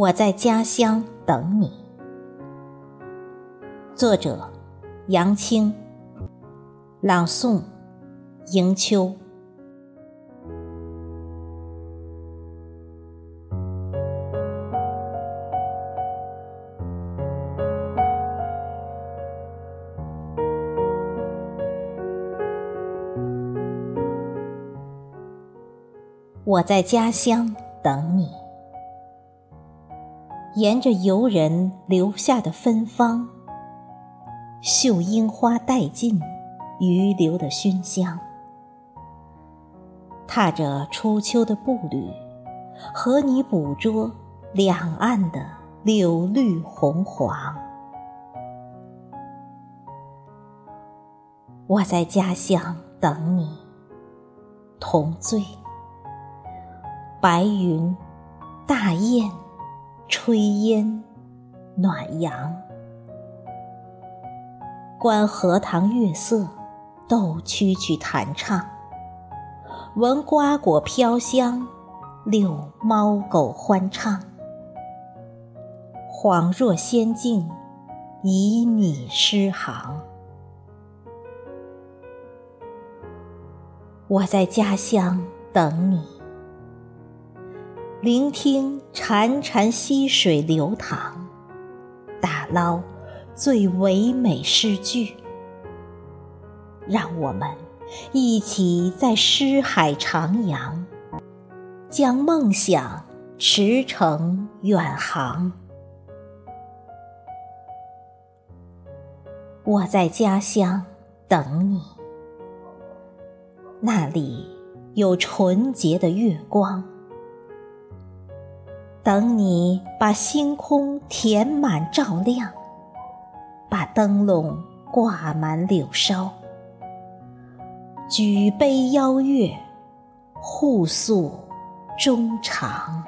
我在家乡等你。作者：杨青。朗诵：迎秋。我在家乡等你。沿着游人留下的芬芳，嗅樱花殆尽余留的熏香，踏着初秋的步履，和你捕捉两岸的柳绿红黄。我在家乡等你，同醉。白云，大雁。炊烟暖阳，观荷塘月色，逗蛐蛐弹唱；闻瓜果飘香，遛猫狗欢唱。恍若仙境，旖旎诗行。我在家乡等你。聆听潺潺溪水流淌，打捞最唯美诗句，让我们一起在诗海徜徉，将梦想驰骋远航。我在家乡等你，那里有纯洁的月光。等你把星空填满照亮，把灯笼挂满柳梢，举杯邀月，互诉衷肠。